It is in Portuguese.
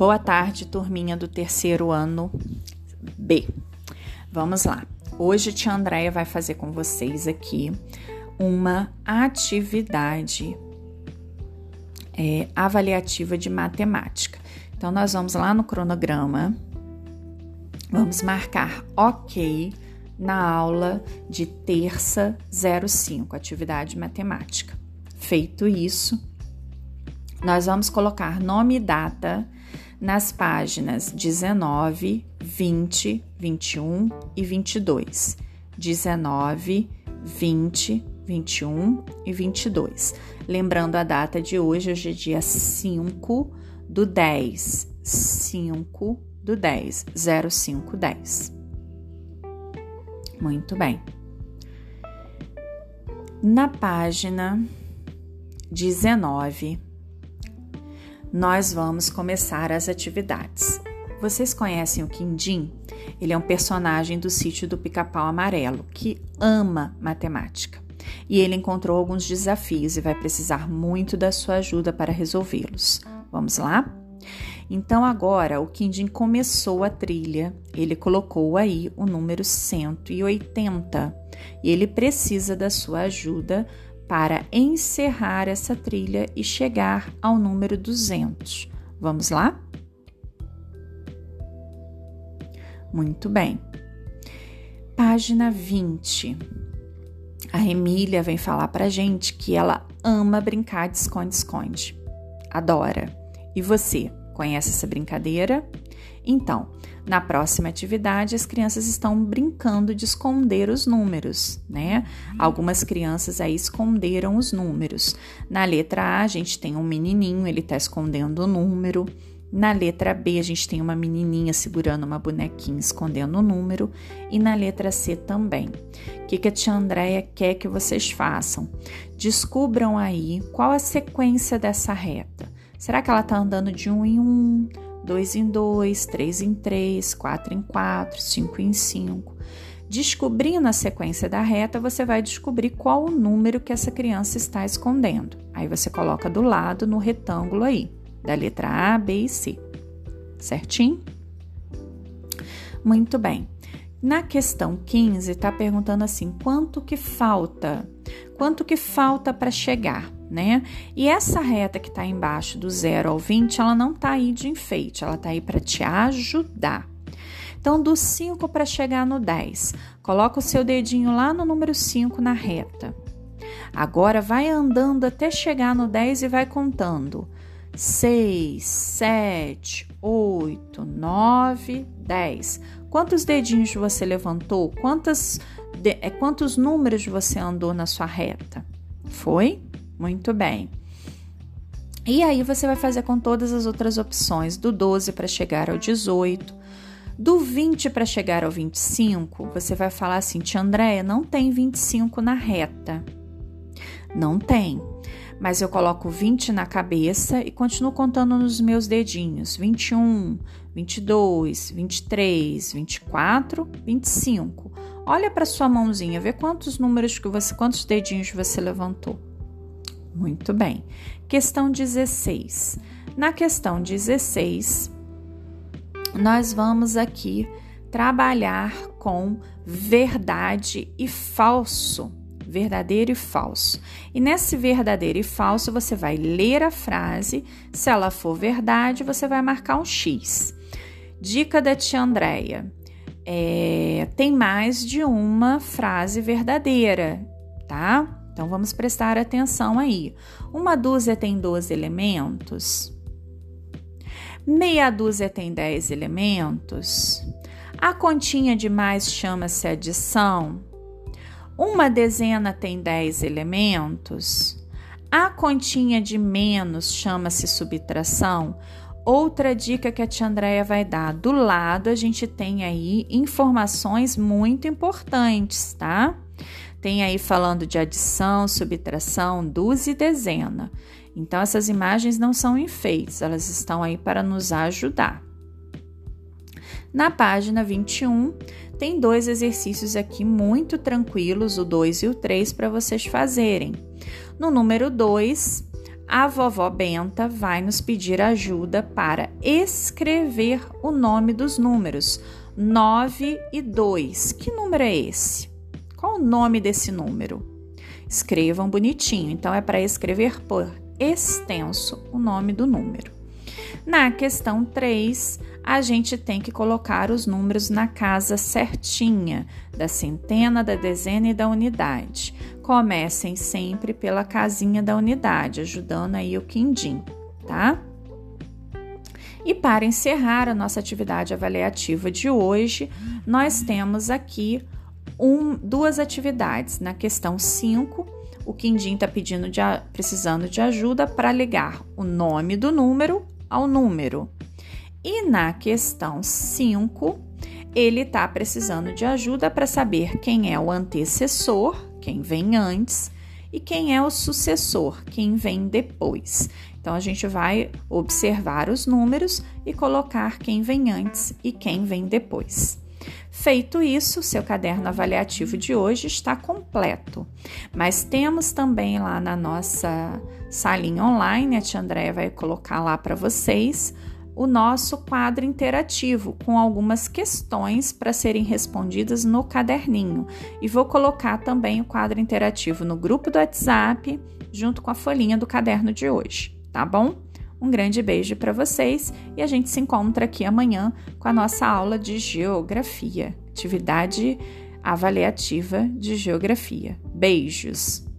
Boa tarde, turminha do terceiro ano B. Vamos lá. Hoje tia Andréia vai fazer com vocês aqui uma atividade é, avaliativa de matemática. Então, nós vamos lá no cronograma, vamos marcar OK na aula de terça 05, atividade matemática. Feito isso, nós vamos colocar nome e data nas páginas 19, 20, 21 e 22. 19, 20, 21 e 22. Lembrando a data de hoje, hoje é dia 5 do 10. 5 do 10, 0510. Muito bem. Na página 19, nós vamos começar as atividades. Vocês conhecem o Quindim? Ele é um personagem do sítio do Pica-Pau Amarelo que ama matemática. E ele encontrou alguns desafios e vai precisar muito da sua ajuda para resolvê-los. Vamos lá? Então agora o Quindim começou a trilha, ele colocou aí o número 180 e ele precisa da sua ajuda para encerrar essa trilha e chegar ao número 200. Vamos lá? Muito bem. Página 20. A Emília vem falar para gente que ela ama brincar de esconde-esconde. Adora. E você, conhece essa brincadeira? Então, na próxima atividade, as crianças estão brincando de esconder os números, né? Algumas crianças aí esconderam os números. Na letra A, a gente tem um menininho, ele está escondendo o número. Na letra B, a gente tem uma menininha segurando uma bonequinha escondendo o número. E na letra C também. O que, que a tia Andréia quer que vocês façam? Descubram aí qual a sequência dessa reta. Será que ela está andando de um em um? 2 em 2, 3 em 3, 4 em 4, 5 em 5. Descobrindo a sequência da reta, você vai descobrir qual o número que essa criança está escondendo. Aí você coloca do lado no retângulo aí, da letra A, B e C. Certinho? Muito bem. Na questão 15, está perguntando assim: quanto que falta? Quanto que falta para chegar? Né? E essa reta que está embaixo do 0 ao 20, ela não está aí de enfeite, ela está aí para te ajudar. Então, do 5 para chegar no 10, coloca o seu dedinho lá no número 5 na reta. Agora vai andando até chegar no 10 e vai contando. 6, 7, 8, 9, 10. Quantos dedinhos você levantou? Quantas, de, é, quantos números você andou na sua reta? Foi? Muito bem. E aí você vai fazer com todas as outras opções, do 12 para chegar ao 18, do 20 para chegar ao 25, você vai falar assim: Tia Andréia, não tem 25 na reta. Não tem. Mas eu coloco 20 na cabeça e continuo contando nos meus dedinhos: 21, 22, 23, 24, 25. Olha para sua mãozinha, vê quantos números que você, quantos dedinhos você levantou. Muito bem. Questão 16. Na questão 16, nós vamos aqui trabalhar com verdade e falso. Verdadeiro e falso. E nesse verdadeiro e falso, você vai ler a frase. Se ela for verdade, você vai marcar um X. Dica da tia Andréia. É, tem mais de uma frase verdadeira, tá? Então vamos prestar atenção aí. Uma dúzia tem 12 elementos. Meia dúzia tem 10 elementos. A continha de mais chama-se adição. Uma dezena tem 10 elementos. A continha de menos chama-se subtração. Outra dica que a tia Andréia vai dar: do lado a gente tem aí informações muito importantes, tá? Tem aí falando de adição, subtração, dúzia e dezena. Então, essas imagens não são enfeites, elas estão aí para nos ajudar. Na página 21, tem dois exercícios aqui muito tranquilos, o 2 e o 3, para vocês fazerem. No número 2, a vovó Benta vai nos pedir ajuda para escrever o nome dos números 9 e 2. Que número é esse? Qual o nome desse número? Escrevam bonitinho, então é para escrever por extenso o nome do número. Na questão 3, a gente tem que colocar os números na casa certinha, da centena, da dezena e da unidade. Comecem sempre pela casinha da unidade, ajudando aí o quindim, tá? E para encerrar a nossa atividade avaliativa de hoje, nós temos aqui um, duas atividades. Na questão 5, o Quindim está pedindo de, precisando de ajuda para ligar o nome do número ao número. E na questão 5, ele está precisando de ajuda para saber quem é o antecessor, quem vem antes, e quem é o sucessor, quem vem depois. Então a gente vai observar os números e colocar quem vem antes e quem vem depois. Feito isso, seu caderno avaliativo de hoje está completo. Mas temos também lá na nossa salinha online, a tia Andréia vai colocar lá para vocês o nosso quadro interativo com algumas questões para serem respondidas no caderninho. E vou colocar também o quadro interativo no grupo do WhatsApp, junto com a folhinha do caderno de hoje, tá bom? Um grande beijo para vocês e a gente se encontra aqui amanhã com a nossa aula de geografia, atividade avaliativa de geografia. Beijos!